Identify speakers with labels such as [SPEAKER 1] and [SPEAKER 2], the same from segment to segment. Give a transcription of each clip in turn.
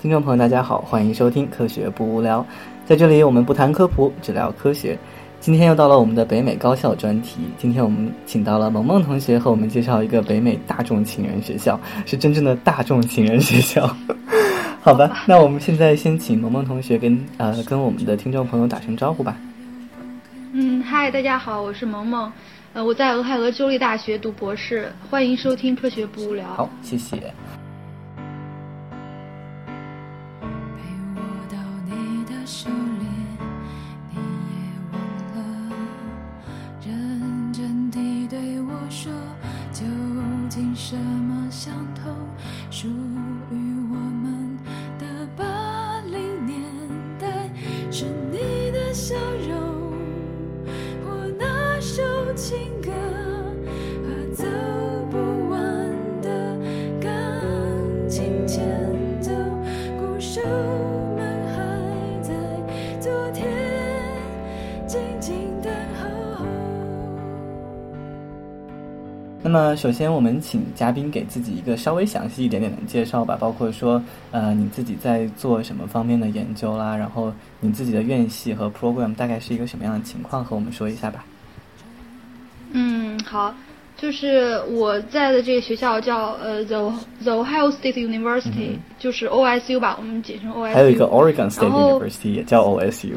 [SPEAKER 1] 听众朋友，大家好，欢迎收听《科学不无聊》。在这里，我们不谈科普，只聊科学。今天又到了我们的北美高校专题。今天我们请到了萌萌同学和我们介绍一个北美大众情人学校，是真正的大众情人学校。好吧，那我们现在先请萌萌同学跟呃跟我们的听众朋友打声招呼吧。
[SPEAKER 2] 嗯，嗨，大家好，我是萌萌，呃，我在俄亥俄州立大学读博士，欢迎收听《科学不无聊》。
[SPEAKER 1] 好，谢谢。那么，首先我们请嘉宾给自己一个稍微详细一点点的介绍吧，包括说，呃，你自己在做什么方面的研究啦，然后你自己的院系和 program 大概是一个什么样的情况，和我们说一下吧。
[SPEAKER 2] 嗯，好，就是我在的这个学校叫呃 The The Ohio State University，就是 OSU 吧，我们简称 OSU。
[SPEAKER 1] 还有一个 Oregon State University 也叫 OSU。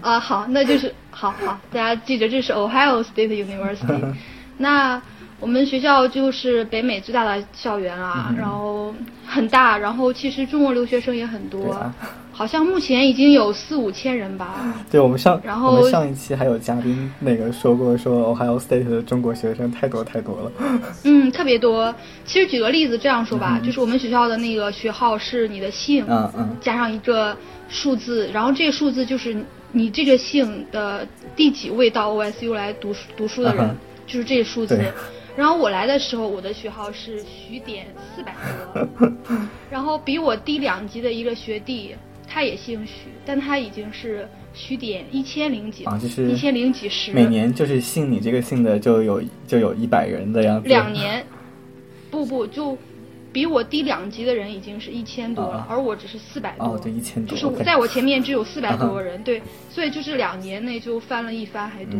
[SPEAKER 2] 啊，好，那就是好好，大家记着，这是 Ohio State University。那我们学校就是北美最大的校园啊，然后很大，然后其实中国留学生也很多，好像目前已经有四五千人吧。
[SPEAKER 1] 对我们上，
[SPEAKER 2] 然后
[SPEAKER 1] 我们上一期还有嘉宾那个说过，说 Ohio State 的中国学生太多太多了。
[SPEAKER 2] 嗯，特别多。其实举个例子这样说吧，就是我们学校的那个学号是你的姓，
[SPEAKER 1] 嗯嗯，
[SPEAKER 2] 加上一个数字，然后这个数字就是你这个姓的第几位到 OSU 来读读书的人，就是这个数字。然后我来的时候，我的学号是徐点四百多，然后比我低两级的一个学弟，他也姓徐，但他已经是徐点一千零几
[SPEAKER 1] 啊，就是
[SPEAKER 2] 一千零几十。
[SPEAKER 1] 每年就是姓你这个姓的就有就有一百人的样子。
[SPEAKER 2] 两年，不不，就比我低两级的人已经是一千多了，而我只是四百多。
[SPEAKER 1] 哦，对，一千
[SPEAKER 2] 多。就是在我前面只有四百多个人，对，所以就是两年内就翻了一番还多。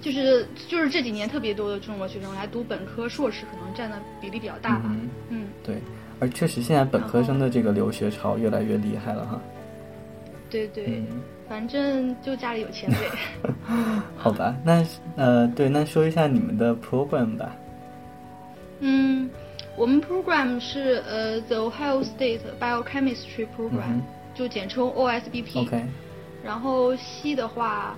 [SPEAKER 2] 就是就是这几年特别多的中国学生来读本科、硕士，可能占的比例比较大吧。嗯，
[SPEAKER 1] 对，而确实现在本科生的这个留学潮越来越厉害了哈。
[SPEAKER 2] 对对，反正就家里有钱呗。
[SPEAKER 1] 好吧，那呃，对，那说一下你们的 program 吧。
[SPEAKER 2] 嗯，我们 program 是呃 The Ohio State Biochemistry Program，就简称 OSBP。
[SPEAKER 1] OK。
[SPEAKER 2] 然后系的话。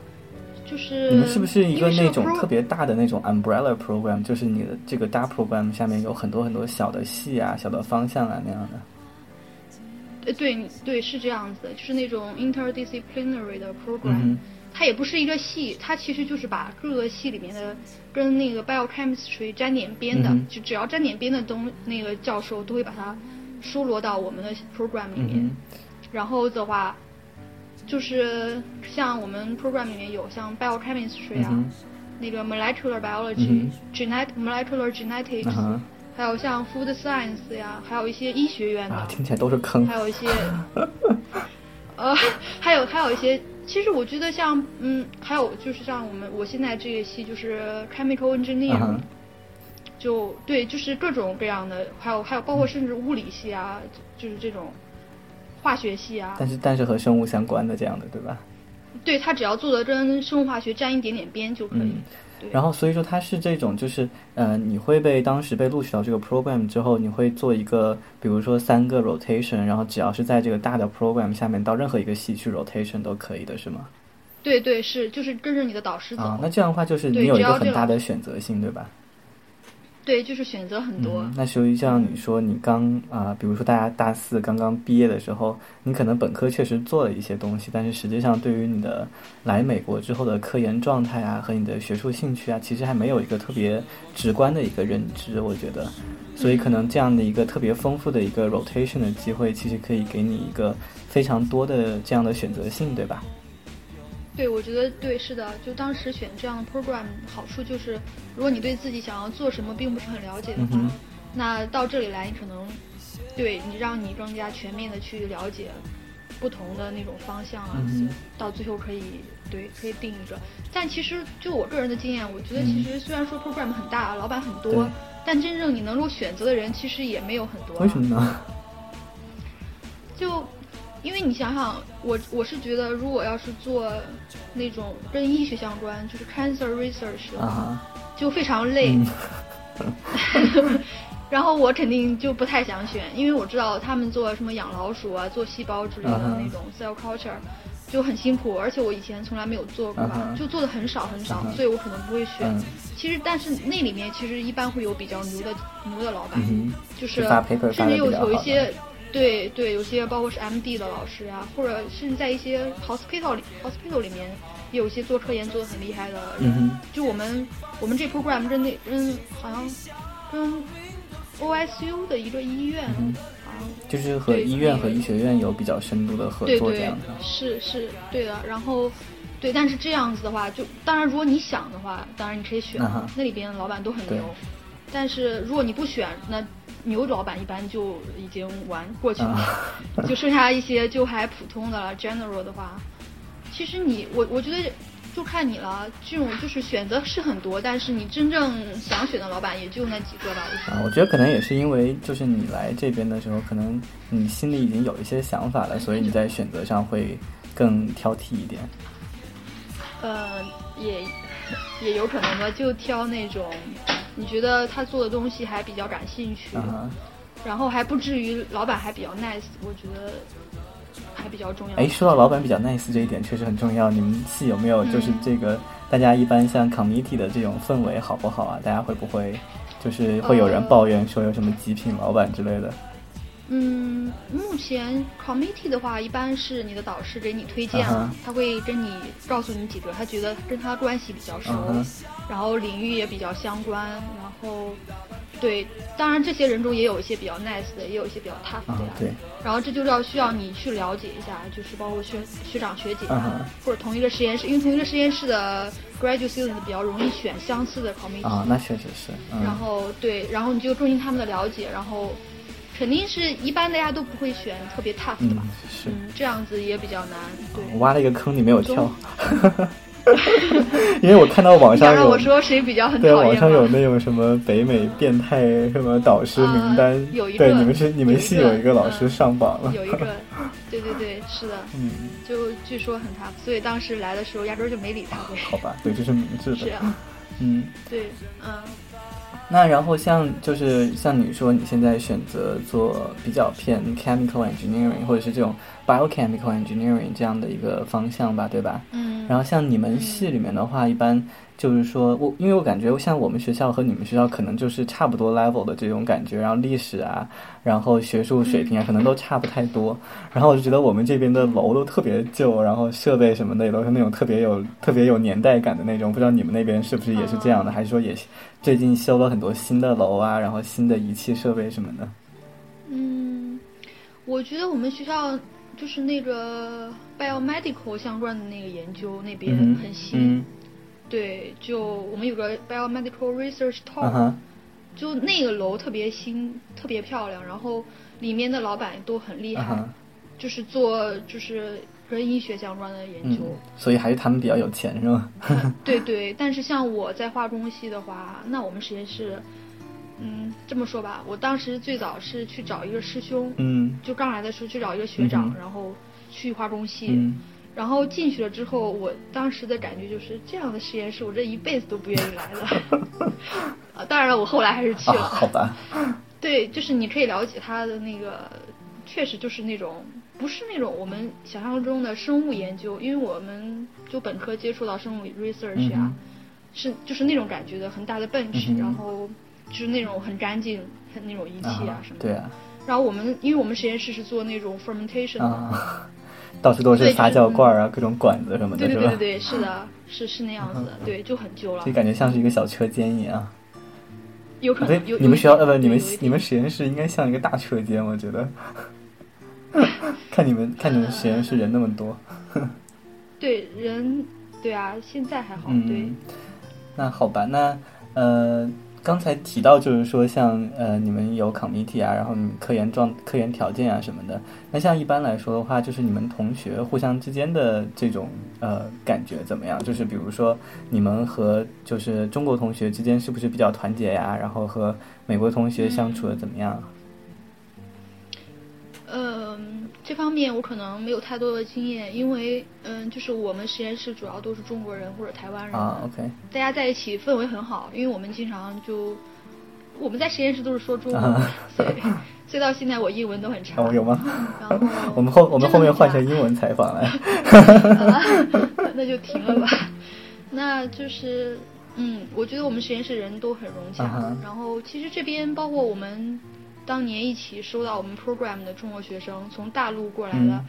[SPEAKER 2] 就是
[SPEAKER 1] 你们是不是一个那种特别大的那种 umbrella program？就是你的这个大 program 下面有很多很多小的系啊、小的方向啊那样的。
[SPEAKER 2] 呃，对对是这样子的，就是那种 interdisciplinary 的 program。它也不是一个系，它其实就是把各个系里面的跟那个 biochemistry 沾点边的，就只要沾点边的东那个教授都会把它收罗到我们的 program 里面。然后的话。就是像我们 program 里面有像 biochemistry 啊，那个 molecular biology，genet molecular genetics，还有像 food science 呀，还有一些医学院的，
[SPEAKER 1] 听起来都是坑。
[SPEAKER 2] 还有一些，呃，还有还有一些，其实我觉得像嗯，还有就是像我们我现在这个系就是 chemical engineer，就对，就是各种各样的，还有还有包括甚至物理系啊，就是这种。化学系啊，
[SPEAKER 1] 但是但是和生物相关的这样的对吧？
[SPEAKER 2] 对他只要做的跟生物化学沾一点点边就可以。
[SPEAKER 1] 然后所以说他是这种就是呃你会被当时被录取到这个 program 之后，你会做一个比如说三个 rotation，然后只要是在这个大的 program 下面到任何一个系去 rotation 都可以的是吗？
[SPEAKER 2] 对对是就是跟着你的导师走。
[SPEAKER 1] 啊，那这样的话就是你有一个很大的选择性对吧？
[SPEAKER 2] 对，就是选择很多。
[SPEAKER 1] 那属于像你说，你刚啊，比如说大家大四刚刚毕业的时候，你可能本科确实做了一些东西，但是实际上对于你的来美国之后的科研状态啊和你的学术兴趣啊，其实还没有一个特别直观的一个认知，我觉得。所以可能这样的一个特别丰富的一个 rotation 的机会，其实可以给你一个非常多的这样的选择性，对吧？
[SPEAKER 2] 对，我觉得对，是的，就当时选这样的 program，好处就是，如果你对自己想要做什么并不是很了解的话，那到这里来，你可能对你让你更加全面的去了解不同的那种方向啊，到最后可以对可以定一个。但其实就我个人的经验，我觉得其实虽然说 program 很大，老板很多，但真正你能够选择的人其实也没有很多。
[SPEAKER 1] 为什么呢？
[SPEAKER 2] 就因为你想想，我我是觉得，如果要是做那种跟医学相关，就是 cancer research 的话，就非常累。然后我肯定就不太想选，因为我知道他们做什么养老鼠啊、做细胞之类的那种 cell culture 就很辛苦，而且我以前从来没有做过，就做的很少很少，所以我可能不会选。其实，但是那里面其实一般会有比较牛的牛的老板，就是甚至有有一些，对对，有些包括是 MD 的老师啊，或者甚至在一些 hospital 里 hospital 里面，也有一些做科研做的很厉害的人。就我们我们这 program 跟那嗯好像跟。OSU 的一个医院，啊，
[SPEAKER 1] 就是和医院和医学院有比较深度的合作这样的，
[SPEAKER 2] 是是，对的。然后，对，但是这样子的话，就当然如果你想的话，当然你可以选，那里边老板都很牛。但是如果你不选，那牛老板一般就已经玩过去了，就剩下一些就还普通的 general 的话，其实你我我觉得。就看你了，这种就是选择是很多，但是你真正想选的老板也就那几个吧。
[SPEAKER 1] 啊，我觉得可能也是因为，就是你来这边的时候，可能你心里已经有一些想法了，所以你在选择上会更挑剔一点。
[SPEAKER 2] 呃，也也有可能吧，就挑那种你觉得他做的东西还比较感兴趣，然后还不至于老板还比较 nice，我觉得。还比较重要。哎，
[SPEAKER 1] 说到老板比较 nice 这一点，确实很重要。你们系有没有就是这个？大家一般像 committee 的这种氛围好不好啊？大家会不会就是会有人抱怨说有什么极品老板之类的？
[SPEAKER 2] 嗯，目前 committee 的话，一般是你的导师给你推荐，他会跟你告诉你几个他觉得跟他关系比较熟，然后领域也比较相关，然后。对，当然这些人中也有一些比较 nice 的，也有一些比较 tough 的。
[SPEAKER 1] 对。
[SPEAKER 2] 然后这就是要需要你去了解一下，就是包括学学长学姐啊，或者同一个实验室，因为同一个实验室的 graduate student 比较容易选相似的 committee。
[SPEAKER 1] 啊，那确实是。
[SPEAKER 2] 然后对，然后你就重视他们的了解，然后肯定是一般大家都不会选特别 tough 的吧？
[SPEAKER 1] 是。
[SPEAKER 2] 嗯，这样子也比较难。对。
[SPEAKER 1] 挖了一个坑，你没有跳。因为我看到网上有，
[SPEAKER 2] 我说谁比较很
[SPEAKER 1] 对，网上有那种什么北美变态什么导师名单，
[SPEAKER 2] 有一
[SPEAKER 1] 个，对，你们是你们系有一个老师上榜了，
[SPEAKER 2] 有一个，对对对，是的，嗯，就据说很 tough，所以当时来的时候压根儿就没理他。
[SPEAKER 1] 好吧，对，这是明智的，
[SPEAKER 2] 是啊，嗯，对，嗯。
[SPEAKER 1] 那然后像就是像你说你现在选择做比较偏 chemical engineering 或者是这种 biochemical engineering 这样的一个方向吧，对吧？
[SPEAKER 2] 嗯。
[SPEAKER 1] 然后像你们系里面的话，一般。就是说，我因为我感觉像我们学校和你们学校可能就是差不多 level 的这种感觉，然后历史啊，然后学术水平啊，可能都差不太多。然后我就觉得我们这边的楼都特别旧，然后设备什么的也都是那种特别有特别有年代感的那种。不知道你们那边是不是也是这样的，还是说也最近修了很多新的楼啊，然后新的仪器设备什么的？
[SPEAKER 2] 嗯，我觉得我们学校就是那个 biomedical 相关的那个研究那边很新。对，就我们有个 biomedical research tower，就那个楼特别新，特别漂亮，然后里面的老板都很厉害，就是做就是跟医学相关的研究，
[SPEAKER 1] 所以还是他们比较有钱是吗？
[SPEAKER 2] 对对，但是像我在化工系的话，那我们实验室，嗯，这么说吧，我当时最早是去找一个师兄，
[SPEAKER 1] 嗯，
[SPEAKER 2] 就刚来的时候去找一个学长，然后去化工系。然后进去了之后，我当时的感觉就是这样的实验室，我这一辈子都不愿意来了。啊，当然了，我后来还是去了。
[SPEAKER 1] 好吧。
[SPEAKER 2] 对，就是你可以了解他的那个，确实就是那种不是那种我们想象中的生物研究，因为我们就本科接触到生物 research 啊，是就是那种感觉的很大的 bench，然后就是那种很干净、很那种仪器啊什么的。
[SPEAKER 1] 对啊。
[SPEAKER 2] 然后我们，因为我们实验室是做那种 fermentation
[SPEAKER 1] 的。到处都是发酵罐啊，各种管子什么的，
[SPEAKER 2] 是吧？对对对对，是的，是是那样子的，对，就很旧了。
[SPEAKER 1] 就感觉像是一个小车间一样。
[SPEAKER 2] 有可能。
[SPEAKER 1] 你们学校呃不，你们你们实验室应该像一个大车间，我觉得。看你们看你们实验室人那么多。
[SPEAKER 2] 对人，对啊，现在还好。对。
[SPEAKER 1] 那好吧，那呃。刚才提到就是说，像呃，你们有 committee 啊，然后你科研状、科研条件啊什么的。那像一般来说的话，就是你们同学互相之间的这种呃感觉怎么样？就是比如说，你们和就是中国同学之间是不是比较团结呀？然后和美国同学相处的怎么样？
[SPEAKER 2] 嗯，这方面我可能没有太多的经验，因为嗯，就是我们实验室主要都是中国人或者台湾人
[SPEAKER 1] 啊，OK，
[SPEAKER 2] 大家在一起氛围很好，因为我们经常就我们在实验室都是说中文，所以所以到现在我英文都很差。
[SPEAKER 1] 哦，有吗？
[SPEAKER 2] 然后
[SPEAKER 1] 我们后我们后面换成英文采访来，
[SPEAKER 2] 那就停了吧。那就是嗯，我觉得我们实验室人都很融洽，然后其实这边包括我们。当年一起收到我们 program 的中国学生，从大陆过来的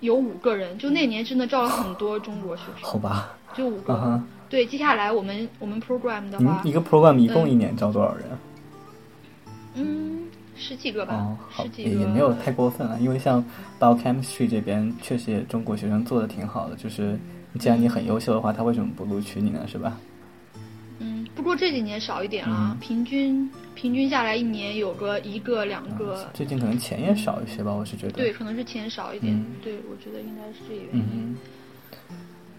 [SPEAKER 2] 有五个人，就那年真的招了很多中国学生。
[SPEAKER 1] 好吧，
[SPEAKER 2] 就五个。对，接下来我们我们 program 的话，
[SPEAKER 1] 一个 program 一共一年招多少人？
[SPEAKER 2] 嗯，十几个吧。
[SPEAKER 1] 哦，
[SPEAKER 2] 好，
[SPEAKER 1] 也也没有太过分了，因为像 biochemistry 这边确实也中国学生做的挺好的，就是既然你很优秀的话，他为什么不录取你呢？是吧？
[SPEAKER 2] 嗯，不过这几年少一点了，平均。平均下来一年有个一个两个，
[SPEAKER 1] 最近可能钱也少一些吧，我是觉得。
[SPEAKER 2] 对，可能是钱少一点。对，我觉得应该是这个原因。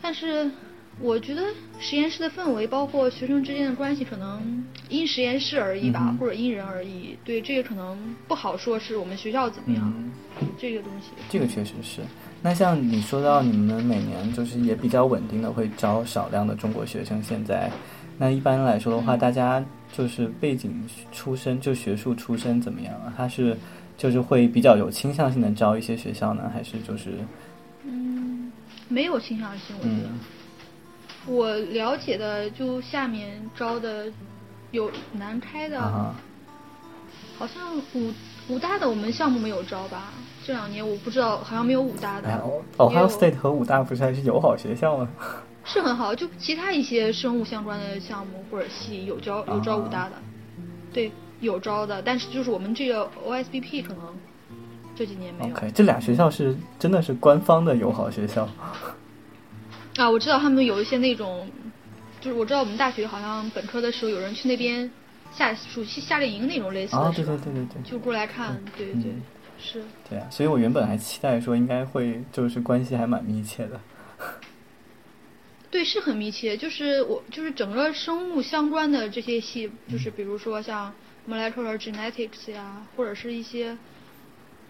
[SPEAKER 2] 但是，我觉得实验室的氛围，包括学生之间的关系，可能因实验室而异吧，或者因人而异。对，这个可能不好说，是我们学校怎么样，这个东西。
[SPEAKER 1] 这个确实是。那像你说到你们每年就是也比较稳定的会招少量的中国学生，现在。那一般来说的话，大家就是背景出身，就学术出身怎么样啊？他是就是会比较有倾向性的招一些学校呢，还是就是
[SPEAKER 2] 嗯，没有倾向性，我觉得。我了解的就下面招的有南开的，好像武武大的我们项目没有招吧？这两年我不知道，好像没有武大的。
[SPEAKER 1] Ohio State 和武大不是还是友好学校吗？
[SPEAKER 2] 是很好，就其他一些生物相关的项目或者系有招有招武大的，对，有招的，但是就是我们这个 OSBP 可能这几年没有。
[SPEAKER 1] OK，这俩学校是真的是官方的友好学校。
[SPEAKER 2] 啊，我知道他们有一些那种，就是我知道我们大学好像本科的时候有人去那边夏暑期夏令营那种类似的，
[SPEAKER 1] 啊，对对对对对，
[SPEAKER 2] 就过来看，对对对，是。
[SPEAKER 1] 对啊，所以我原本还期待说应该会就是关系还蛮密切的。
[SPEAKER 2] 对，是很密切。就是我，就是整个生物相关的这些系，就是比如说像 molecular genetics 呀，或者是一些，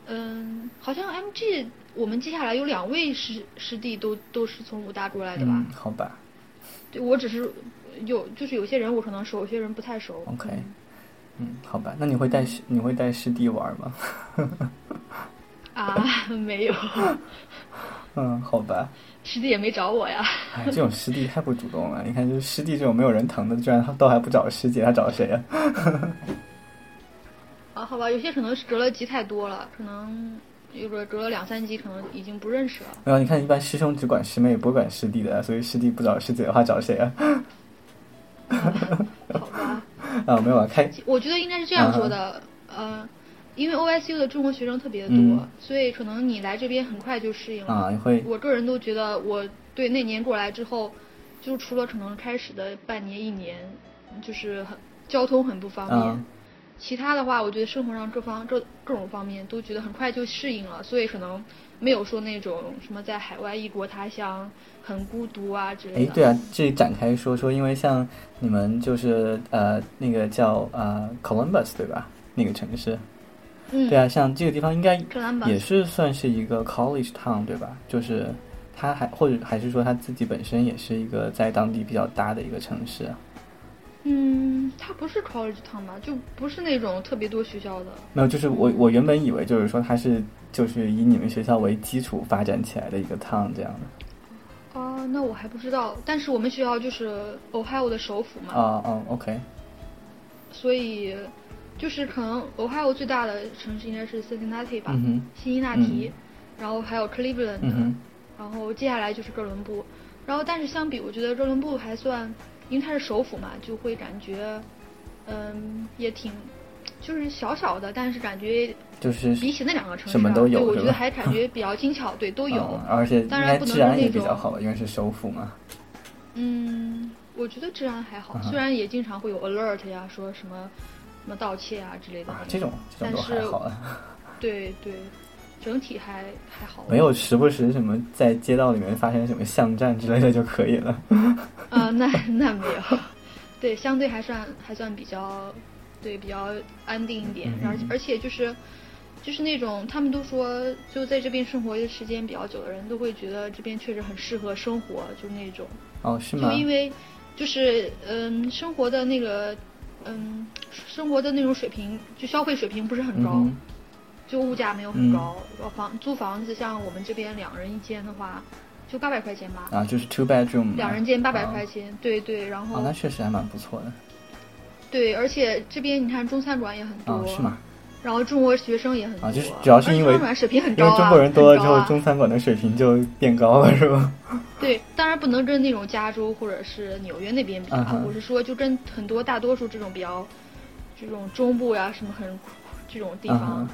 [SPEAKER 2] 嗯，好像 MG，我们接下来有两位师师弟都都是从武大过来的吧？
[SPEAKER 1] 好吧。
[SPEAKER 2] 对，我只是有，就是有些人我可能熟，有些人不太熟。
[SPEAKER 1] OK。嗯，好吧。那你会带师你会带师弟玩吗？
[SPEAKER 2] 啊，没有。
[SPEAKER 1] 嗯，好吧。
[SPEAKER 2] 师弟也没找我呀。
[SPEAKER 1] 哎，这种师弟太不主动了。你看，就是师弟这种没有人疼的，居然他都还不找师姐，他找谁呀？
[SPEAKER 2] 啊，好吧，有些可能是隔了级太多了，可能有个隔了两三级，可能已经不认识了。
[SPEAKER 1] 没有，你看，一般师兄只管师妹，不管师弟的，所以师弟不找师姐的话，找谁啊？
[SPEAKER 2] 好吧。啊，
[SPEAKER 1] 没有啊，开。
[SPEAKER 2] 我觉得应该是这样说的，呃。因为 OSU 的中国学生特别多，所以可能你来这边很快就适应了。
[SPEAKER 1] 啊，会。
[SPEAKER 2] 我个人都觉得，我对那年过来之后，就除了可能开始的半年一年，就是很交通很不方便，其他的话，我觉得生活上各方各各种方面都觉得很快就适应了，所以可能没有说那种什么在海外异国他乡很孤独啊之类
[SPEAKER 1] 的。哎，对啊，这展开说说，因为像你们就是呃那个叫呃 Columbus 对吧？那个城市。对啊，像这个地方应该也是算是一个 college town，对吧？就是他还或者还是说他自己本身也是一个在当地比较大的一个城市。
[SPEAKER 2] 嗯，它不是 college town 吧？就不是那种特别多学校的。
[SPEAKER 1] 没有，就是我我原本以为就是说它是就是以你们学校为基础发展起来的一个 town 这样的。
[SPEAKER 2] 哦，那我还不知道。但是我们学校就是 Ohio 的首府嘛。
[SPEAKER 1] 啊啊，OK。
[SPEAKER 2] 所以。就是可能俄亥俄最大的城市应该是 Cincinnati 吧，辛辛那提，然后还有 Cleveland，然后接下来就是哥伦布，然后但是相比，我觉得哥伦布还算，因为它是首府嘛，就会感觉，嗯，也挺，就是小小的，但是感觉
[SPEAKER 1] 就是
[SPEAKER 2] 比起那两个城市，
[SPEAKER 1] 什么都有，
[SPEAKER 2] 我觉得还感觉比较精巧对，都有，
[SPEAKER 1] 而且
[SPEAKER 2] 当然不能
[SPEAKER 1] 也比较好，因为是首府嘛。
[SPEAKER 2] 嗯，我觉得治安还好，虽然也经常会有 alert 呀，说什么什么盗窃啊之类的。
[SPEAKER 1] 啊，这种这种都还好啊。
[SPEAKER 2] 对对，整体还还好。
[SPEAKER 1] 没有时不时什么在街道里面发生什么巷战之类的就可以了。
[SPEAKER 2] 啊，那那没有。对，相对还算还算比较，对比较安定一点。而而且就是。就是那种他们都说，就在这边生活的时间比较久的人，都会觉得这边确实很适合生活，就那种。
[SPEAKER 1] 哦，是吗？
[SPEAKER 2] 就因为，就是嗯，生活的那个，嗯，生活的那种水平，就消费水平不是很高，就物价没有很高。房租房子像我们这边两人一间的话，就八百块钱吧。
[SPEAKER 1] 啊，就是 two bedroom。
[SPEAKER 2] 两人间八百块钱，对对，然后。
[SPEAKER 1] 那确实还蛮不错的。
[SPEAKER 2] 对，而且这边你看中餐馆也很多。
[SPEAKER 1] 是吗？
[SPEAKER 2] 然后中国学生也很多，
[SPEAKER 1] 就是主要是因为
[SPEAKER 2] 水平很高啊，
[SPEAKER 1] 因为中国人多了之后，中餐馆的水平就变高了，是吧？
[SPEAKER 2] 对，当然不能跟那种加州或者是纽约那边比啊，我是说就跟很多大多数这种比较这种中部呀什么很这种地方，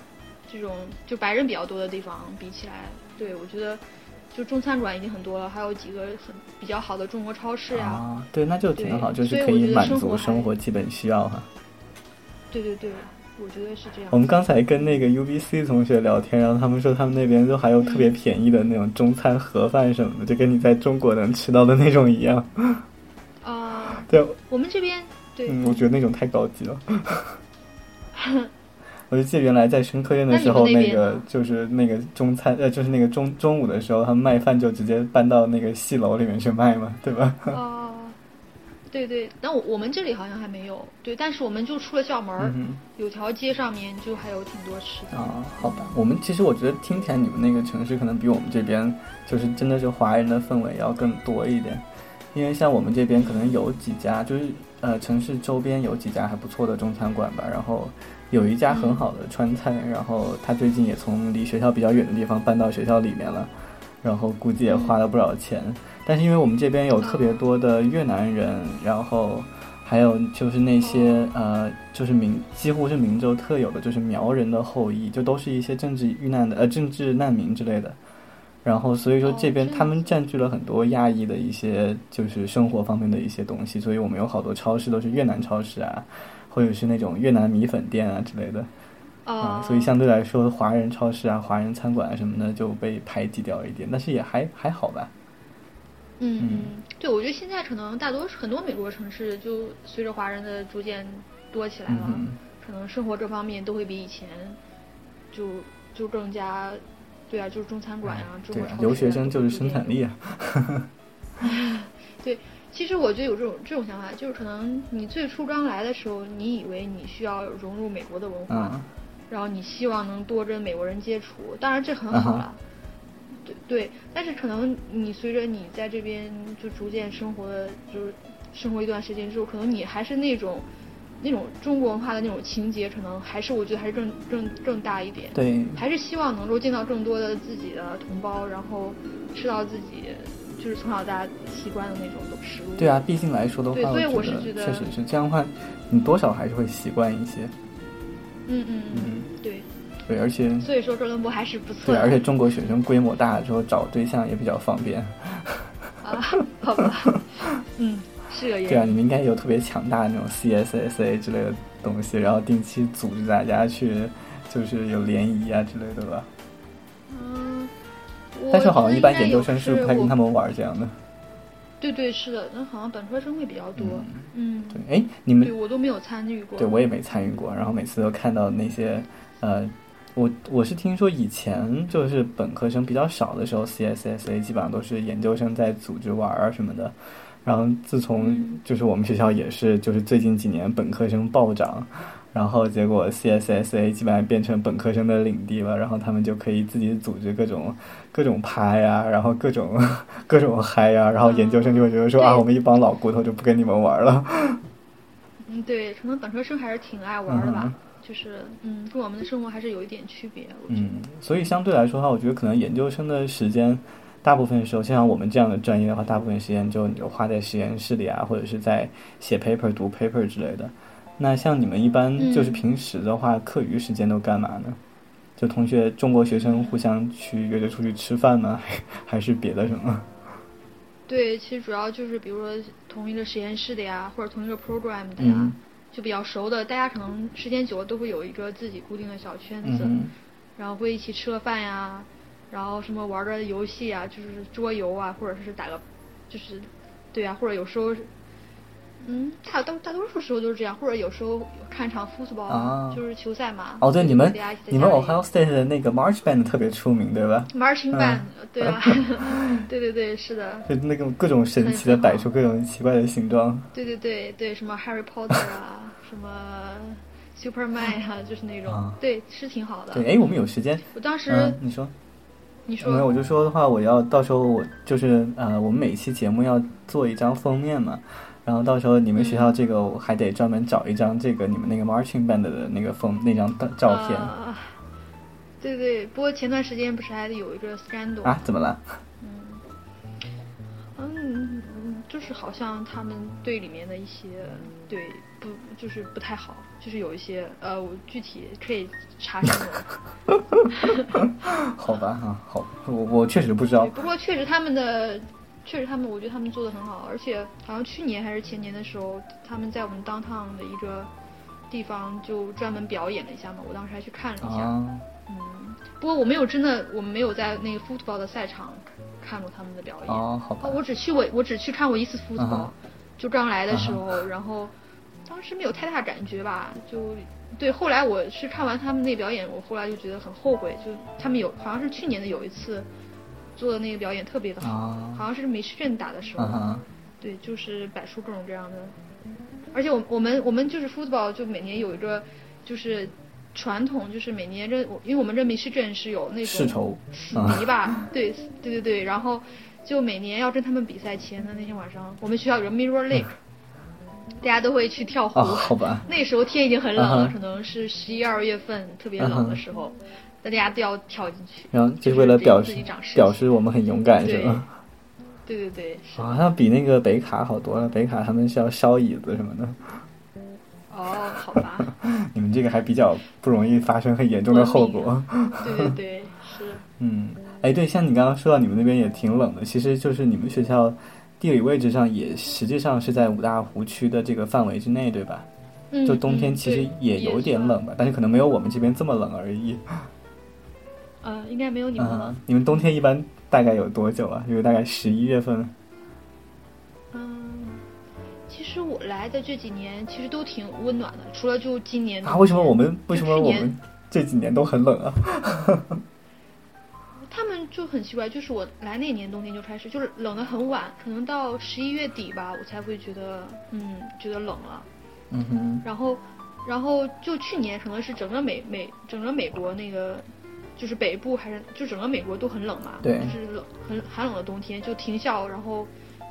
[SPEAKER 2] 这种就白人比较多的地方比起来，对我觉得就中餐馆已经很多了，还有几个很比较好的中国超市呀，
[SPEAKER 1] 对，那就挺好，就是可以满足生活基本需要哈。
[SPEAKER 2] 对对对。我觉得是这样。
[SPEAKER 1] 我们刚才跟那个 UBC 同学聊天，然后他们说他们那边都还有特别便宜的那种中餐盒饭什么的，就跟你在中国能吃到的那种一样。
[SPEAKER 2] 啊，
[SPEAKER 1] 对，
[SPEAKER 2] 我们这边对，
[SPEAKER 1] 我觉得那种太高级了。我就记得原来在深科院的时候，
[SPEAKER 2] 那
[SPEAKER 1] 个就是那个中餐，呃，就是那个中中午的时候，他们卖饭就直接搬到那个戏楼里面去卖嘛，对吧？
[SPEAKER 2] 哦。对对，那我我们这里好像还没有，对，但是我们就出了校门，有条街上面就还有挺多吃的
[SPEAKER 1] 啊。好吧，我们其实我觉得听起来你们那个城市可能比我们这边就是真的是华人的氛围要更多一点，因为像我们这边可能有几家，就是呃城市周边有几家还不错的中餐馆吧，然后有一家很好的川菜，然后他最近也从离学校比较远的地方搬到学校里面了，然后估计也花了不少钱。但是因为我们这边有特别多的越南人，然后还有就是那些呃，就是明几乎是明州特有的，就是苗人的后裔，就都是一些政治遇难的呃政治难民之类的。然后所以说这边他们占据了很多亚裔的一些就是生活方面的一些东西，所以我们有好多超市都是越南超市啊，或者是那种越南米粉店啊之类的。
[SPEAKER 2] 啊，
[SPEAKER 1] 所以相对来说，华人超市啊、华人餐馆啊什么的就被排挤掉一点，但是也还还好吧。
[SPEAKER 2] 嗯，对，我觉得现在可能大多数很多美国城市就随着华人的逐渐多起来了，可能生活这方面都会比以前就就更加，对啊，就是中餐馆呀，中国
[SPEAKER 1] 留学生就是生产力啊。
[SPEAKER 2] 对，其实我觉得有这种这种想法，就是可能你最初刚来的时候，你以为你需要融入美国的文化，然后你希望能多跟美国人接触，当然这很好了。对对，但是可能你随着你在这边就逐渐生活的，就是生活一段时间之后，可能你还是那种那种中国文化的那种情节，可能还是我觉得还是更更更大一点。
[SPEAKER 1] 对，
[SPEAKER 2] 还是希望能够见到更多的自己的同胞，然后吃到自己就是从小到大习惯的那种食物。
[SPEAKER 1] 对啊，毕竟来说的话，对
[SPEAKER 2] 所以我是觉得
[SPEAKER 1] 确实是这样的话，你多少还是会习惯一些。
[SPEAKER 2] 嗯嗯嗯，对。
[SPEAKER 1] 对，而且
[SPEAKER 2] 所以说哥伦布还是不错。
[SPEAKER 1] 对，而且中国学生规模大了之后找对象也比较方便。
[SPEAKER 2] 啊，好吧，嗯，是个原因。
[SPEAKER 1] 对啊，你们应该有特别强大的那种 CSSA 之类的东西，然后定期组织大家去，就是有联谊啊之类的吧。
[SPEAKER 2] 嗯，
[SPEAKER 1] 但是好像一般研究生是不太跟他们玩这样的。
[SPEAKER 2] 对对是的，那好像本科生会比较多。嗯，
[SPEAKER 1] 对，哎，你们
[SPEAKER 2] 对我都没有参与过。
[SPEAKER 1] 对我也没参与过，然后每次都看到那些。呃，我我是听说以前就是本科生比较少的时候，CSSA 基本上都是研究生在组织玩儿什么的。然后自从就是我们学校也是，就是最近几年本科生暴涨，然后结果 CSSA 基本上变成本科生的领地了。然后他们就可以自己组织各种各种拍呀，然后各种各种嗨呀。然后研究生就会觉得说啊，我们一帮老骨头就不跟你们玩了。
[SPEAKER 2] 嗯，对，可能本科生还是挺爱玩的吧。就是，嗯，跟我们的生活还是有一点区别。
[SPEAKER 1] 嗯，所以相对来说的话，我觉得可能研究生的时间，大部分时候，像我们这样的专业的话，大部分时间就你就花在实验室里啊，或者是在写 paper、读 paper 之类的。那像你们一般就是平时的话，课余时间都干嘛呢？就同学，中国学生互相去约着出去吃饭吗？还是别的什么？
[SPEAKER 2] 对，其实主要就是比如说同一个实验室的呀，或者同一个 program 的呀，就比较熟的，大家可能时间久了都会有一个自己固定的小圈子，然后会一起吃个饭呀，然后什么玩个游戏啊，就是桌游啊，或者是打个，就是对啊，或者有时候。嗯，大大大多数时候都是这样，或者有时候看场 football，就是球赛嘛。
[SPEAKER 1] 哦，对，你们你们 Ohio State 的那个 March Band 特别出名，对吧
[SPEAKER 2] ？Marching Band，对啊，对对对，是的。
[SPEAKER 1] 就那个各种神奇的摆出各种奇怪的形状。
[SPEAKER 2] 对对对对，什么 Harry Potter 啊，什么 Superman 啊，就是那种，对，是挺好的。
[SPEAKER 1] 对，哎，我们有时间。
[SPEAKER 2] 我当时
[SPEAKER 1] 你说，
[SPEAKER 2] 你说，
[SPEAKER 1] 没有，我就说的话，我要到时候我就是呃，我们每期节目要做一张封面嘛。然后到时候你们学校这个我还得专门找一张这个你们那个 marching band 的那个封那张照片。
[SPEAKER 2] 啊对对，不过前段时间不是还有一个 scandal
[SPEAKER 1] 啊？怎么了？
[SPEAKER 2] 嗯嗯，就是好像他们队里面的一些对不就是不太好，就是有一些呃，我具体可以查询。
[SPEAKER 1] 好吧哈，好，我我确实不知道。
[SPEAKER 2] 不过确实他们的。确实，他们我觉得他们做的很好，而且好像去年还是前年的时候，他们在我们 downtown 的一个地方就专门表演了一下嘛。我当时还去看了一下，嗯，不过我没有真的，我们没有在那个 football 的赛场看过他们的表演。
[SPEAKER 1] 哦，好吧。
[SPEAKER 2] 我只去过，我只去看过一次 football，就刚来的时候，然后当时没有太大感觉吧，就对。后来我是看完他们那表演，我后来就觉得很后悔，就他们有好像是去年的有一次。做的那个表演特别的好，好像是美式阵打的时候，对，就是摆出各种各样的。而且我我们我们就是 football 就每年有一个就是传统，就是每年这因为我们这美式阵是有那种死敌吧，对对对对，然后就每年要跟他们比赛前的那天晚上，我们学校有个 mirror lake，大家都会去跳湖，
[SPEAKER 1] 好吧，
[SPEAKER 2] 那时候天已经很冷了，可能是十一二月份特别冷的时候。大家都要跳进去，
[SPEAKER 1] 然后就是为了表示表示我们很勇敢，是吗？
[SPEAKER 2] 对对对。
[SPEAKER 1] 好像比那个北卡好多了，北卡他们是要烧椅子什么的。
[SPEAKER 2] 哦，好吧。
[SPEAKER 1] 你们这个还比较不容易发生很严重的后果。
[SPEAKER 2] 对对对，是。
[SPEAKER 1] 嗯，哎，对，像你刚刚说到你们那边也挺冷的，其实就是你们学校地理位置上也实际上是在五大湖区的这个范围之内，对吧？
[SPEAKER 2] 嗯。
[SPEAKER 1] 就冬天其实也有点冷吧，但是可能没有我们这边这么冷而已。
[SPEAKER 2] 呃，应该没有你们冷。
[SPEAKER 1] 你们冬天一般大概有多久啊？就是大概十一月份。
[SPEAKER 2] 嗯，其实我来的这几年其实都挺温暖的，除了就今年。
[SPEAKER 1] 啊？为什么我们为什么我们这几年都很冷啊？
[SPEAKER 2] 他们就很奇怪，就是我来那年冬天就开始，就是冷的很晚，可能到十一月底吧，我才会觉得嗯觉得冷了。
[SPEAKER 1] 嗯哼。
[SPEAKER 2] 然后，然后就去年可能是整个美美整个美国那个。就是北部还是就整个美国都很冷嘛，
[SPEAKER 1] 对，
[SPEAKER 2] 就是冷很寒冷的冬天，就停校，然后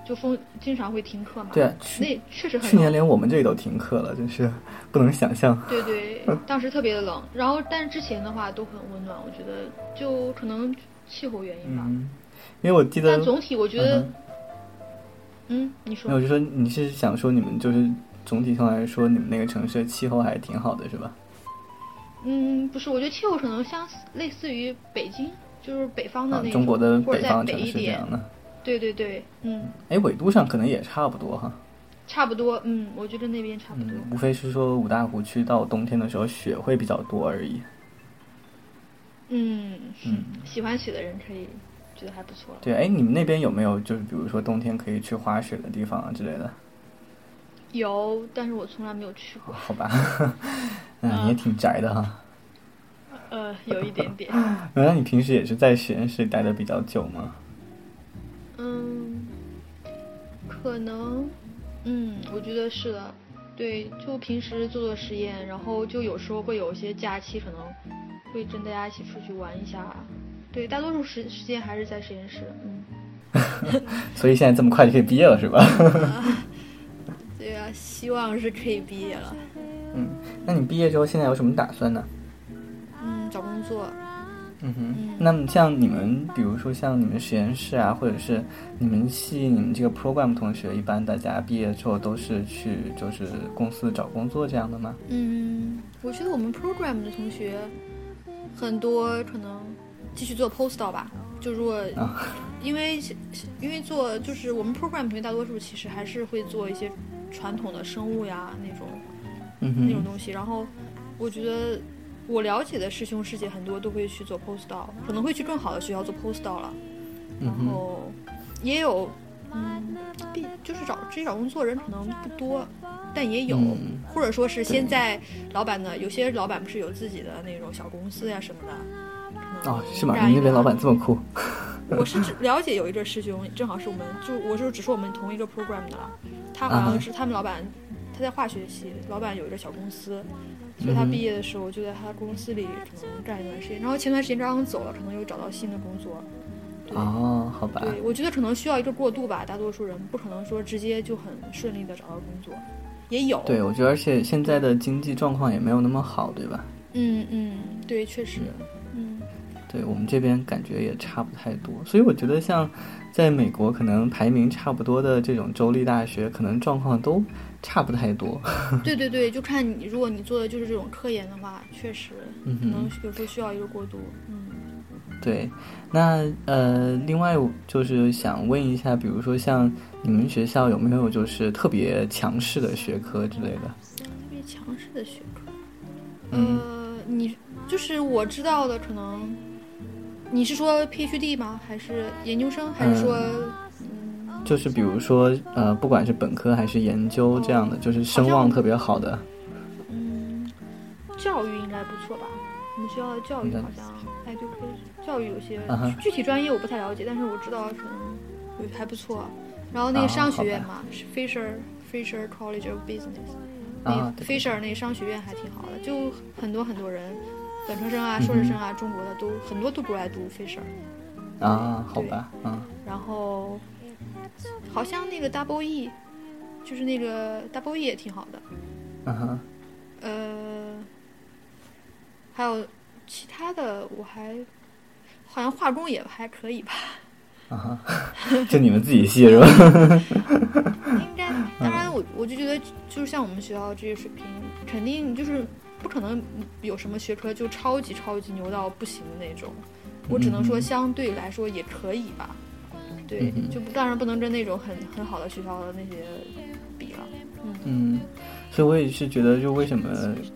[SPEAKER 2] 就风经常会停课嘛。
[SPEAKER 1] 对啊，
[SPEAKER 2] 那确实很。
[SPEAKER 1] 去年连我们这里都停课了，真是不能想象。
[SPEAKER 2] 对对，当时特别的冷，然后但是之前的话都很温暖，我觉得就可能气候原因吧。
[SPEAKER 1] 嗯，因为我记得。
[SPEAKER 2] 但总体我觉得，嗯，你说。
[SPEAKER 1] 那我就说你是想说你们就是总体上来说你们那个城市气候还是挺好的，是吧？
[SPEAKER 2] 嗯，不是，我觉得气候可能相似，类似于北京，就是北方的那
[SPEAKER 1] 种，中国的
[SPEAKER 2] 北
[SPEAKER 1] 方城市这样的。
[SPEAKER 2] 对对对，嗯。
[SPEAKER 1] 哎，纬度上可能也差不多哈。
[SPEAKER 2] 差不多，嗯，我觉得那边差不多。
[SPEAKER 1] 无非是说五大湖区到冬天的时候雪会比较多而已。
[SPEAKER 2] 嗯嗯，喜欢雪的人可以觉得还不错。
[SPEAKER 1] 对，哎，你们那边有没有就是比如说冬天可以去滑雪的地方啊之类的？
[SPEAKER 2] 有，但是我从来没有去过。
[SPEAKER 1] 好吧，嗯，你也挺宅的
[SPEAKER 2] 哈。呃，有一点点。
[SPEAKER 1] 原来你平时也是在实验室待的比较久吗？
[SPEAKER 2] 嗯，可能，嗯，我觉得是的。对，就平时做做实验，然后就有时候会有一些假期，可能会跟大家一起出去玩一下。对，大多数时时间还是在实验室。
[SPEAKER 1] 嗯。所以现在这么快就可以毕业了，是吧？
[SPEAKER 2] 对啊，希望是可以毕业了。
[SPEAKER 1] 嗯，那你毕业之后现在有什么打算呢？
[SPEAKER 2] 嗯，找工作。
[SPEAKER 1] 嗯哼，那么像你们，比如说像你们实验室啊，或者是你们系你们这个 program 同学，一般大家毕业之后都是去就是公司找工作这样的吗？
[SPEAKER 2] 嗯，我觉得我们 program 的同学很多可能继续做 postdoc 吧，就如果因为因为做就是我们 program 同学大多数其实还是会做一些传统的生物呀那种那种东西，然后我觉得我了解的师兄师姐很多都会去做 postdoc，可能会去更好的学校做 postdoc 了，然后也有嗯，毕就是找直接找工作人可能不多，但也有，或者说是现在老板呢，有些老板不是有自己的那种小公司呀什么的，
[SPEAKER 1] 哦，是吗？你那边老板这么酷？
[SPEAKER 2] 我是了解有一个师兄，正好是我们就我就只是我们同一个 program 的了，他好像是他们老板，他在化学系，老板有一个小公司，所以他毕业的时候就在他公司里可能干一段时间，然后前段时间刚刚走了，可能又找到新的工作。
[SPEAKER 1] 哦，好吧。
[SPEAKER 2] 对，我觉得可能需要一个过渡吧，大多数人不可能说直接就很顺利的找到工作，也有。
[SPEAKER 1] 对，我觉得而且现在的经济状况也没有那么好，对吧？
[SPEAKER 2] 嗯嗯，对，确实。
[SPEAKER 1] 嗯对我们这边感觉也差不太多，所以我觉得像在美国，可能排名差不多的这种州立大学，可能状况都差不太多。
[SPEAKER 2] 对对对，就看你，如果你做的就是这种科研的话，确实可能有时候需要一个过渡。嗯，
[SPEAKER 1] 对。那呃，另外就是想问一下，比如说像你们学校有没有就是特别强势的学科之类的？
[SPEAKER 2] 特别强势的学科？呃，你就是我知道的可能。你是说 PhD 吗？还是研究生？还是说，
[SPEAKER 1] 嗯，就是比如说，呃，不管是本科还是研究这样的，就是声望特别好的。
[SPEAKER 2] 嗯，教育应该不错吧？我们学校的教育好像，哎，就可以教育有些具体专业我不太了解，但是我知道可能还不错。然后那个商学院嘛，是 Fisher Fisher College of Business，那 Fisher 那商学院还挺好的，就很多很多人。本科生啊，硕士生啊，中国的都很多都不爱读 Fisher，
[SPEAKER 1] 啊，好吧，嗯，
[SPEAKER 2] 然后好像那个 Double E，就是那个 Double E 也挺好的，
[SPEAKER 1] 嗯哼，
[SPEAKER 2] 呃，还有其他的，我还好像化工也还可以吧，
[SPEAKER 1] 啊，就你们自己系是吧？
[SPEAKER 2] 应该，当然我我就觉得，就是像我们学校这些水平，肯定就是。不可能有什么学科就超级超级牛到不行的那种，我只能说相对来说也可以吧。对，就当然不能跟那种很很好的学校的那些比了。
[SPEAKER 1] 嗯。所以我也是觉得，就为什么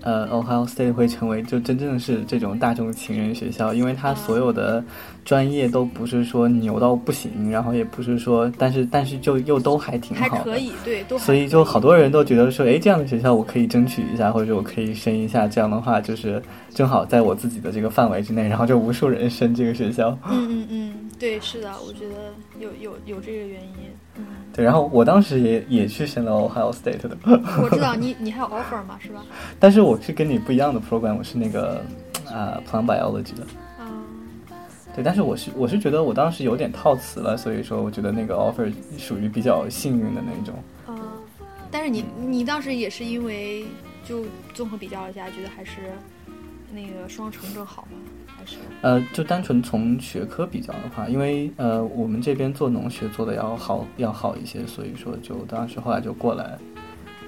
[SPEAKER 1] 呃，Ohio State 会成为就真正是这种大众情人学校，因为它所有的专业都不是说牛到不行，然后也不是说，但是但是就又都还挺好
[SPEAKER 2] 的，还可以，对，都。
[SPEAKER 1] 所以就好多人都觉得说，哎，这样的学校我可以争取一下，或者我可以申一下，这样的话就是正好在我自己的这个范围之内，然后就无数人申这个学校。
[SPEAKER 2] 嗯嗯嗯，对，是的，我觉得有有有这个原因。
[SPEAKER 1] 对，然后我当时也也去申了 Ohio State 的。
[SPEAKER 2] 我知道 你你还有 offer 吗？是吧？
[SPEAKER 1] 但是我是跟你不一样的 program，我是那个啊 plant biology 的。
[SPEAKER 2] 嗯。
[SPEAKER 1] 对，但是我是我是觉得我当时有点套词了，所以说我觉得那个 offer 属于比较幸运的那种。
[SPEAKER 2] 嗯。但是你你当时也是因为就综合比较一下，觉得还是那个双城更好吗？
[SPEAKER 1] 呃，就单纯从学科比较的话，因为呃，我们这边做农学做的要好要好一些，所以说就当时后来就过来。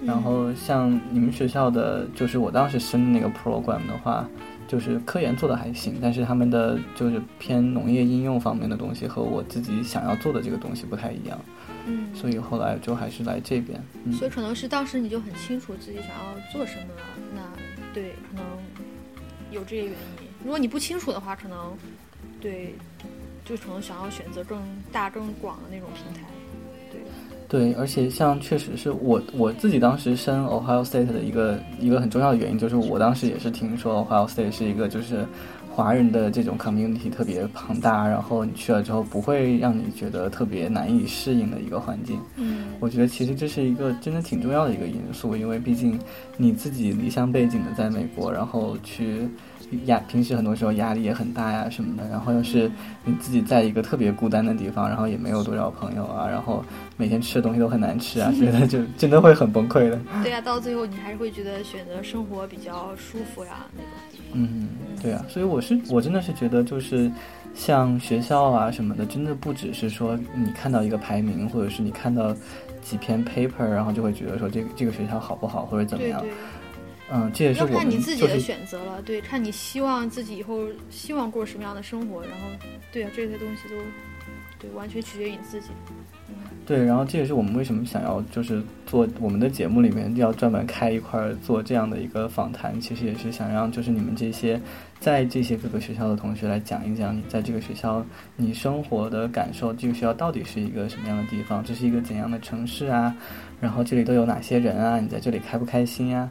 [SPEAKER 1] 然后像你们学校的，就是我当时申的那个 program 的话，就是科研做的还行，但是他们的就是偏农业应用方面的东西和我自己想要做的这个东西不太一样。
[SPEAKER 2] 嗯，
[SPEAKER 1] 所以后来就还是来这边。
[SPEAKER 2] 所以可能是当时你就很清楚自己想要做什么了，那对，可能有这些原因。如果你不清楚的话，可能对，就可能想要选择更大、更广的那种平台，对。
[SPEAKER 1] 对，而且像确实是我我自己当时申 Ohio State 的一个一个很重要的原因，就是我当时也是听说 Ohio State 是一个就是华人的这种 community 特别庞大，然后你去了之后不会让你觉得特别难以适应的一个环境。
[SPEAKER 2] 嗯，
[SPEAKER 1] 我觉得其实这是一个真的挺重要的一个因素，因为毕竟你自己离乡背景的在美国，然后去。压平时很多时候压力也很大呀什么的，然后又是你自己在一个特别孤单的地方，然后也没有多少朋友啊，然后每天吃的东西都很难吃啊，觉得就真的会很崩溃的。
[SPEAKER 2] 对呀，到最后你还是会觉得选择生活比较舒服呀那种地方。
[SPEAKER 1] 嗯，对啊，所以我是我真的是觉得就是像学校啊什么的，真的不只是说你看到一个排名，或者是你看到几篇 paper，然后就会觉得说这个这个学校好不好或者怎么样。嗯，这也是我
[SPEAKER 2] 看你自己的选择了。对，看你希望自己以后希望过什么样的生活，然后，对啊，这些东西都，对，完全取决于你自己。
[SPEAKER 1] 对，然后这也是我们为什么想要就是做我们的节目里面要专门开一块做这样的一个访谈，其实也是想让就是你们这些在这些各个学校的同学来讲一讲你在这个学校你生活的感受，这个学校到底是一个什么样的地方，这是一个怎样的城市啊，然后这里都有哪些人啊，你在这里开不开心呀？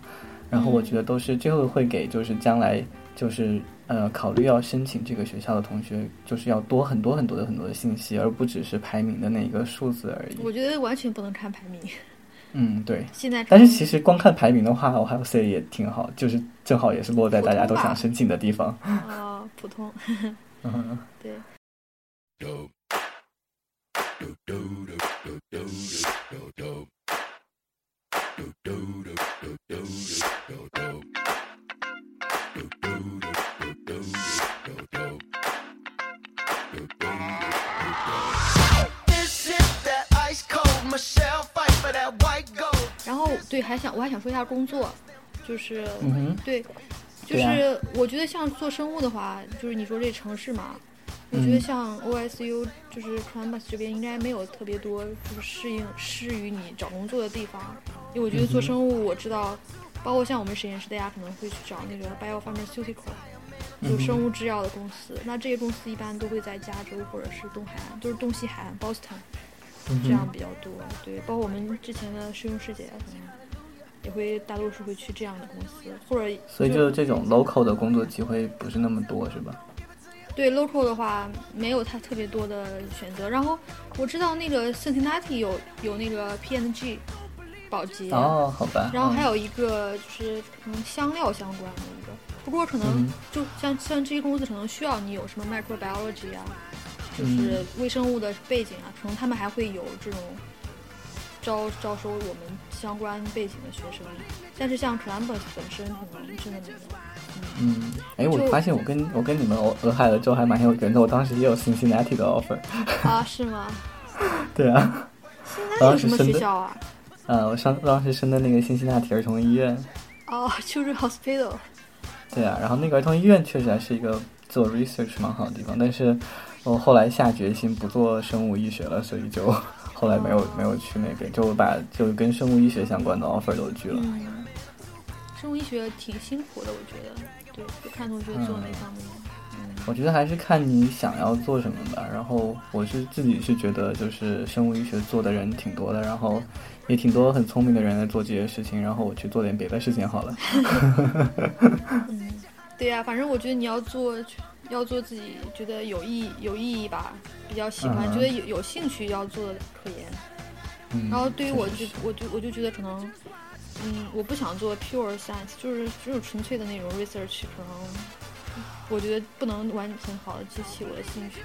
[SPEAKER 1] 然后我觉得都是最后会给就是将来就是。呃，考虑要申请这个学校的同学，就是要多很多很多的很多的信息，而不只是排名的那一个数字而已。
[SPEAKER 2] 我觉得完全不能看排名。
[SPEAKER 1] 嗯，对。
[SPEAKER 2] 现在，
[SPEAKER 1] 但是其实光看排名的话，我还有 C 也挺好，就是正好也是落在大家都想申请的地方。
[SPEAKER 2] 啊，普通。
[SPEAKER 1] 嗯，
[SPEAKER 2] 对。对，还想我还想说一下工作，就是，对，就是我觉得像做生物的话，就是你说这城市嘛，我觉得像 OSU 就是 Columbus 这边应该没有特别多就是适应适于你找工作的地方，因为我觉得做生物我知道，包括像我们实验室，大家可能会去找那个 biopharmaceutical。就生物制药的公司，那这些公司一般都会在加州或者是东海岸，都是东西海岸，Boston，这样比较多。对，包括我们之前的师兄师姐，也会大多数会去这样的公司，或者
[SPEAKER 1] 所以就是这种 local 的工作机会不是那么多，是吧？
[SPEAKER 2] 对，local 的话没有太特别多的选择。然后我知道那个 Cincinnati 有有那个 PNG，保洁
[SPEAKER 1] 哦，好吧。
[SPEAKER 2] 然后还有一个就是可能香料相关的一个。不过可能就像像这些公司可能需要你有什么 microbiology 啊，就是微生物的背景啊，可能他们还会有这种招招收我们相关背景的学生。但是像 Columbus 本身可能真的没有。
[SPEAKER 1] 嗯，哎，我发现我跟我跟你们俄俄亥俄州还蛮有缘的，我当时也有 Cincinnati 的 offer。
[SPEAKER 2] 啊，是吗？
[SPEAKER 1] 对啊。
[SPEAKER 2] 当时什么学校啊？
[SPEAKER 1] 呃，我上当时升的那个辛辛那提儿童医院。
[SPEAKER 2] 哦，Children's Hospital。
[SPEAKER 1] 对啊，然后那个儿童医院确实还是一个做 research 蛮好的地方，但是我后来下决心不做生物医学了，所以就后来没有没有去那边，就把就跟生物医学相关的 offer 都拒了。
[SPEAKER 2] 生物医学挺辛苦的，我觉得，对，就看同学做那方面。
[SPEAKER 1] 我觉得还是看你想要做什么吧。然后我是自己是觉得，就是生物医学做的人挺多的，然后也挺多很聪明的人来做这些事情。然后我去做点别的事情好了。
[SPEAKER 2] 嗯，对呀，反正我觉得你要做，要做自己觉得有意有意义吧，比较喜欢，觉得有有兴趣要做的科研。
[SPEAKER 1] 嗯。
[SPEAKER 2] 然后对于我就我就我就觉得可能，嗯，我不想做 pure science，就是只有纯粹的那种 research 可能。我觉得不能完全好的激起我的兴趣，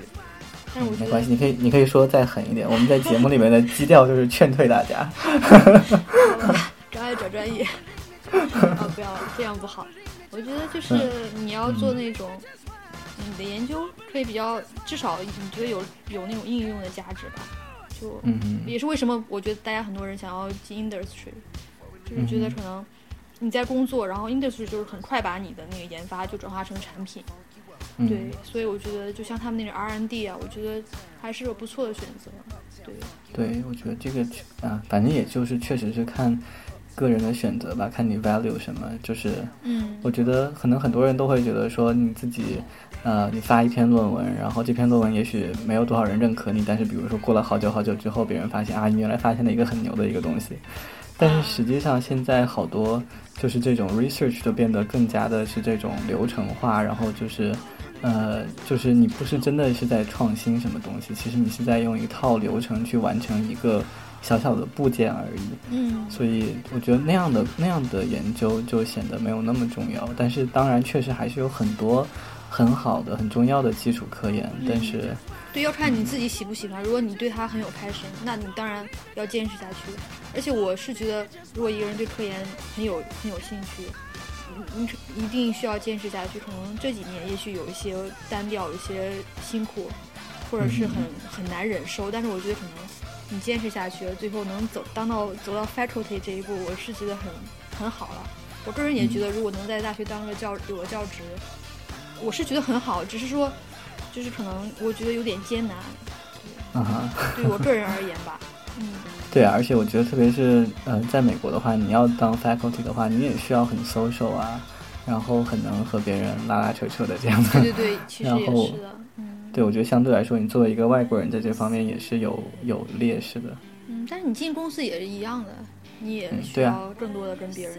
[SPEAKER 2] 但是我觉得
[SPEAKER 1] 没关系，你可以你可以说再狠一点。我们在节目里面的基调就是劝退大家，
[SPEAKER 2] 专业找专业，啊，不要这样不好。我觉得就是你要做那种你的研究可以比较，至少你觉得有有那种应用的价值吧。就嗯也是为什么我觉得大家很多人想要进 industry，就是觉得可能。你在工作，然后 industry 就是很快把你的那个研发就转化成产品，对，所以我觉得就像他们那种 R N D 啊，我觉得还是有不错的选择，对。
[SPEAKER 1] 对，我觉得这个啊，反正也就是确实是看个人的选择吧，看你 value 什么，就是，
[SPEAKER 2] 嗯，
[SPEAKER 1] 我觉得可能很多人都会觉得说你自己，呃，你发一篇论文，然后这篇论文也许没有多少人认可你，但是比如说过了好久好久之后，别人发现啊，你原来发现了一个很牛的一个东西，但是实际上现在好多。就是这种 research 就变得更加的是这种流程化，然后就是，呃，就是你不是真的是在创新什么东西，其实你是在用一套流程去完成一个小小的部件而已。
[SPEAKER 2] 嗯，
[SPEAKER 1] 所以我觉得那样的那样的研究就显得没有那么重要。但是当然，确实还是有很多很好的、很重要的基础科研，但是。
[SPEAKER 2] 对，要看你自己喜不喜欢。如果你对他很有 passion，那你当然要坚持下去。而且我是觉得，如果一个人对科研很有很有兴趣，你你一定需要坚持下去。可能这几年也许有一些单调，有一些辛苦，或者是很很难忍受。但是我觉得可能你坚持下去了，最后能走当到走到 faculty 这一步，我是觉得很很好了。我个人也觉得，如果能在大学当个教有个教职，我是觉得很好，只是说，就是可能我觉得有点艰难。
[SPEAKER 1] 啊哈，
[SPEAKER 2] 对我个人而言吧，嗯。
[SPEAKER 1] 对，而且我觉得，特别是呃，在美国的话，你要当 faculty 的话，你也需要很 social 啊，然后很能和别人拉拉扯扯的这样子。
[SPEAKER 2] 对对对，其实也是的。嗯，
[SPEAKER 1] 对，我觉得相对来说，你作为一个外国人，在这方面也是有有劣势的。
[SPEAKER 2] 嗯，但是你进公司也是一样的，你也需要更多的跟别人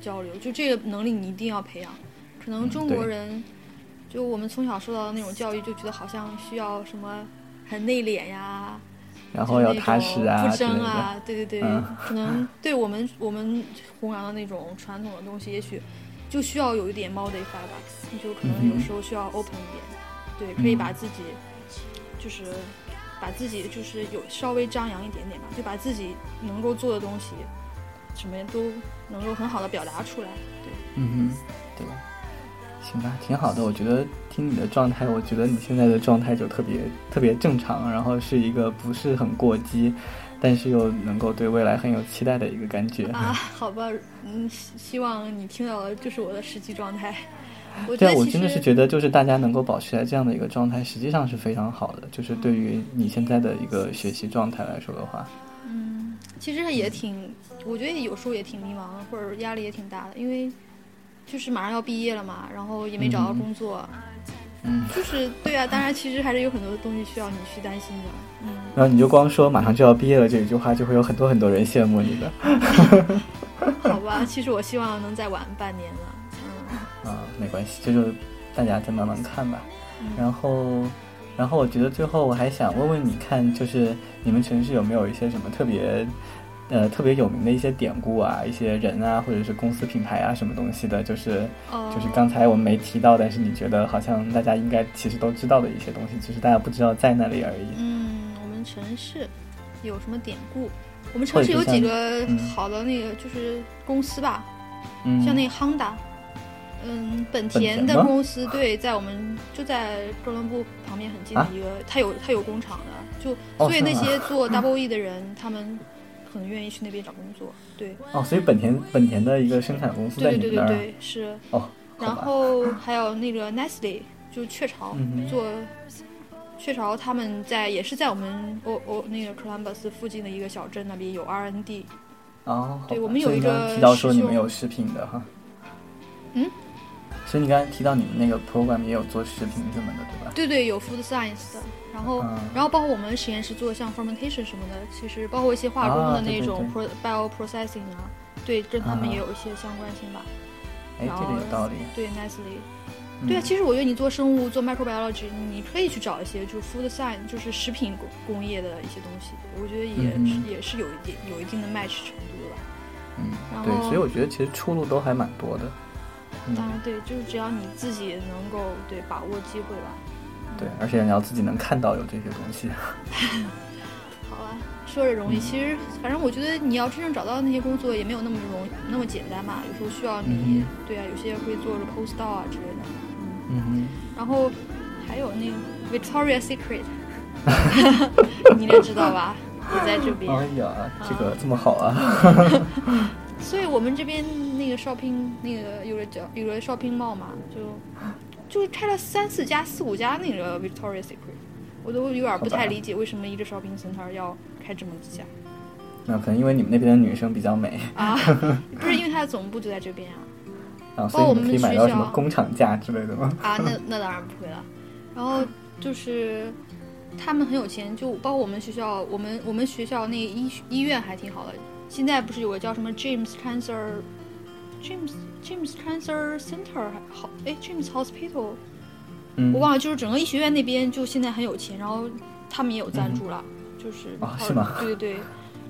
[SPEAKER 2] 交流，就这个能力你一定要培养。可能中国人，就我们从小受到的那种教育，就觉得好像需要什么很内敛呀。
[SPEAKER 1] 然后要踏实啊，
[SPEAKER 2] 不争啊，对对对，可能 对我们我们弘扬的那种传统的东西，也许就需要有一点 modify 吧，就可能有时候需要 open 一点，对，可以把自己就是把自己就是有稍微张扬一点点吧，就把自己能够做的东西，什么都能够很好的表达出来，对，
[SPEAKER 1] 嗯哼，对。行吧，挺好的。我觉得听你的状态，我觉得你现在的状态就特别特别正常，然后是一个不是很过激，但是又能够对未来很有期待的一个感觉
[SPEAKER 2] 啊。好吧，嗯，希望你听到的就是我的实际状态。
[SPEAKER 1] 对，我真的是觉得，就是大家能够保持在这样的一个状态，实际上是非常好的。就是对于你现在的一个学习状态来说的话，
[SPEAKER 2] 嗯，其实也挺，我觉得有时候也挺迷茫，或者压力也挺大的，因为。就是马上要毕业了嘛，然后也没找到工作，
[SPEAKER 1] 嗯，
[SPEAKER 2] 就是对啊，当然其实还是有很多东西需要你去担心的，嗯。
[SPEAKER 1] 然后你就光说马上就要毕业了这一句话，就会有很多很多人羡慕你的。
[SPEAKER 2] 好吧，其实我希望能再晚半年了，
[SPEAKER 1] 嗯。啊，没关系，这就大家再慢慢看吧。然后，然后我觉得最后我还想问问你看，就是你们城市有没有一些什么特别。呃，特别有名的一些典故啊，一些人啊，或者是公司品牌啊，什么东西的，就是就是刚才我们没提到，但是你觉得好像大家应该其实都知道的一些东西，只是大家不知道在那里而已。
[SPEAKER 2] 嗯，我们城市有什么典故？我们城市有几个好的那个就是公司吧，像那个 Honda，嗯，本田的公司，对，在我们就在哥伦布旁边很近的一个，它有它有工厂的，就所以那些做 Double E 的人，他们。很愿意去那边找工作，对。
[SPEAKER 1] 哦，所以本田本田的一个生产公司在
[SPEAKER 2] 你那儿。对对对对，是。
[SPEAKER 1] 哦。
[SPEAKER 2] 然后还有那个 Nestle，就雀巢做，雀巢他们在也是在我们哦哦那个 Columbus 附近的一个小镇那边有 R N D。
[SPEAKER 1] 哦。
[SPEAKER 2] 对我们有一个
[SPEAKER 1] 提到说你们有食品的哈。
[SPEAKER 2] 嗯。
[SPEAKER 1] 所以你刚才提到你们那个 program 也有做食品什么的，对吧？
[SPEAKER 2] 对对，有 food science 的。然后，然后包括我们实验室做像 fermentation 什么的，其实包括一些化工的那种 pro bio processing 啊，对，跟他们也有一些相关性吧。
[SPEAKER 1] 哎，这个有道理。
[SPEAKER 2] 对，nicely。对啊，其实我觉得你做生物做 microbiology，你可以去找一些就是 food science，就是食品工工业的一些东西，我觉得也是也是有一定有一定的 match 程度的吧。
[SPEAKER 1] 嗯，对，所以我觉得其实出路都还蛮多的。
[SPEAKER 2] 当然，对，就是只要你自己能够对把握机会吧。
[SPEAKER 1] 对，而且你要自己能看到有这些东西。
[SPEAKER 2] 好啊，说着容易，其实反正我觉得你要真正找到那些工作也没有那么容那么简单嘛。有时候需要你，对啊，有些会做着 postdoc 啊之类的。
[SPEAKER 1] 嗯嗯。
[SPEAKER 2] 然后还有那个 Victoria Secret，你应该知道吧？也在这边。
[SPEAKER 1] 哎呀，这个这么好啊！
[SPEAKER 2] 所以我们这边那个 shopping 那个有个叫有个 shopping mall 嘛，就。就开了三四家、四五家那个 Victoria Secret，我都有点不太理解为什么一个 shopping center 要开这么几家。
[SPEAKER 1] 那可能因为你们那边的女生比较美
[SPEAKER 2] 啊，不是因为它的总部就在这边啊。
[SPEAKER 1] 啊，所以我们可以买到什么工厂价之类的吗？
[SPEAKER 2] 啊，那那当然不会了。然后就是他们很有钱，就包括我们学校，我们我们学校那医医院还挺好的。现在不是有个叫什么 James Cancer James。James Cancer Center 好，哎，James Hospital，我忘了，就是整个医学院那边就现在很有钱，然后他们也有赞助了，就是
[SPEAKER 1] 啊，是吗？
[SPEAKER 2] 对对对，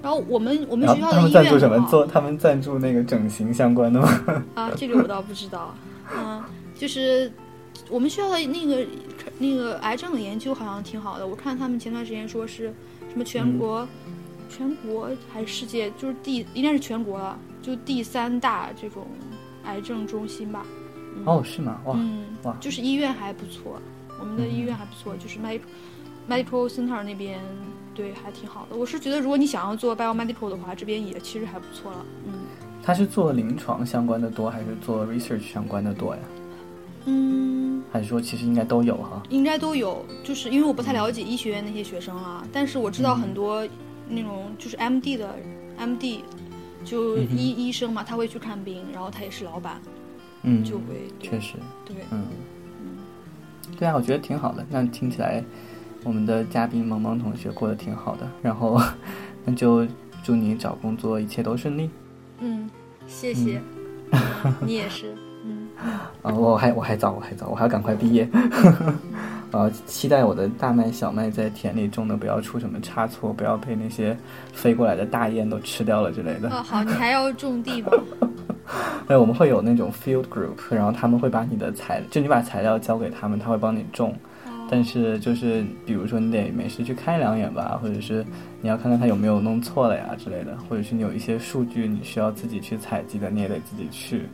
[SPEAKER 2] 然后我们我们学校的
[SPEAKER 1] 医院，他们赞助什么？做他们赞助那个整形相关的吗？
[SPEAKER 2] 啊，这个我倒不知道，嗯，就是我们学校的那个那个癌症的研究好像挺好的，我看他们前段时间说是什么全国全国还是世界，就是第应该是全国了，就第三大这种。癌症中心吧，
[SPEAKER 1] 哦，是吗？哇，嗯哇，
[SPEAKER 2] 就是医院还不错，我们的医院还不错，就是 medical medical center 那边，对，还挺好的。我是觉得，如果你想要做 biomedical 的话，这边也其实还不错了，嗯。
[SPEAKER 1] 他是做临床相关的多，还是做 research 相关的多呀？
[SPEAKER 2] 嗯，
[SPEAKER 1] 还是说其实应该都有哈？
[SPEAKER 2] 应该都有，就是因为我不太了解医学院那些学生啊，但是我知道很多那种就是 MD 的 MD，就医医生嘛，他会去看病，然后他也是老板，
[SPEAKER 1] 嗯，
[SPEAKER 2] 就会
[SPEAKER 1] 确实，
[SPEAKER 2] 对，
[SPEAKER 1] 嗯，对啊，我觉得挺好的。那听起来我们的嘉宾萌萌同学过得挺好的，然后 那就祝你找工作一切都顺利。
[SPEAKER 2] 嗯，谢谢，你也是。嗯，
[SPEAKER 1] 啊，我还我还早，我还早，我还要赶快毕业。啊，期待我的大麦小麦在田里种的不要出什么差错，不要被那些飞过来的大雁都吃掉了之类的。
[SPEAKER 2] 哦，好，你还要种地吗？
[SPEAKER 1] 哎，我们会有那种 field group，然后他们会把你的材，就你把材料交给他们，他会帮你种。但是就是，比如说你得没事去看两眼吧，或者是你要看看他有没有弄错了呀之类的，或者是你有一些数据你需要自己去采集的，你也得自己去。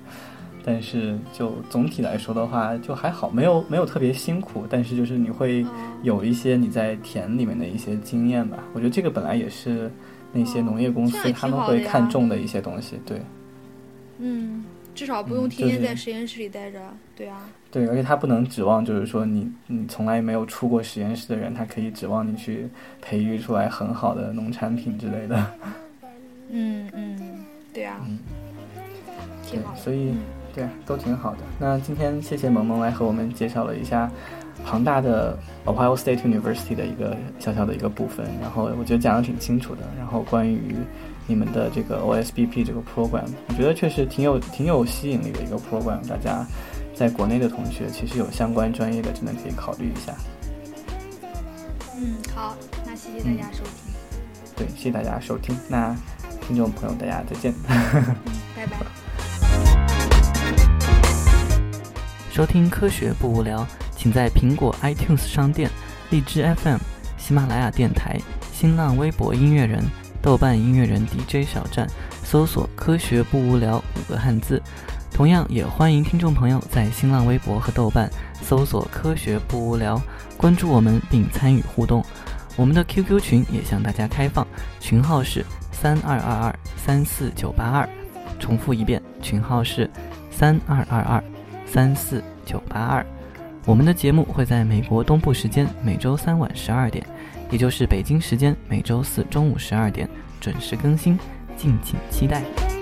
[SPEAKER 1] 但是就总体来说的话，就还好，没有没有特别辛苦。但是就是你会有一些你在田里面的一些经验吧。我觉得这个本来也是那些农业公司他们会看重的一些东西。对，
[SPEAKER 2] 嗯，至少不用天天在实验室里待着。对啊。
[SPEAKER 1] 对，而且他不能指望就是说你你从来没有出过实验室的人，他可以指望你去培育出来很好的农产品之类的。
[SPEAKER 2] 嗯嗯，对啊。
[SPEAKER 1] 嗯。
[SPEAKER 2] 挺好。
[SPEAKER 1] 所以。对，都挺好的。那今天谢谢萌萌来和我们介绍了一下庞大的 Ohio State University 的一个小小的一个部分，然后我觉得讲的挺清楚的。然后关于你们的这个 OSBP 这个 program，我觉得确实挺有挺有吸引力的一个 program。大家在国内的同学其实有相关专业的，真的可以考虑一下。
[SPEAKER 2] 嗯，好，那谢谢大家收听。
[SPEAKER 1] 对，谢谢大家收听。那听众朋友，大家再见。收听科学不无聊，请在苹果 iTunes 商店、荔枝 FM、喜马拉雅电台、新浪微博音乐人、豆瓣音乐人 DJ 小站搜索“科学不无聊”五个汉字。同样，也欢迎听众朋友在新浪微博和豆瓣搜索“科学不无聊”，关注我们并参与互动。我们的 QQ 群也向大家开放，群号是三二二二三四九八二。重复一遍，群号是三二二二。三四九八二，我们的节目会在美国东部时间每周三晚十二点，也就是北京时间每周四中午十二点准时更新，敬请期待。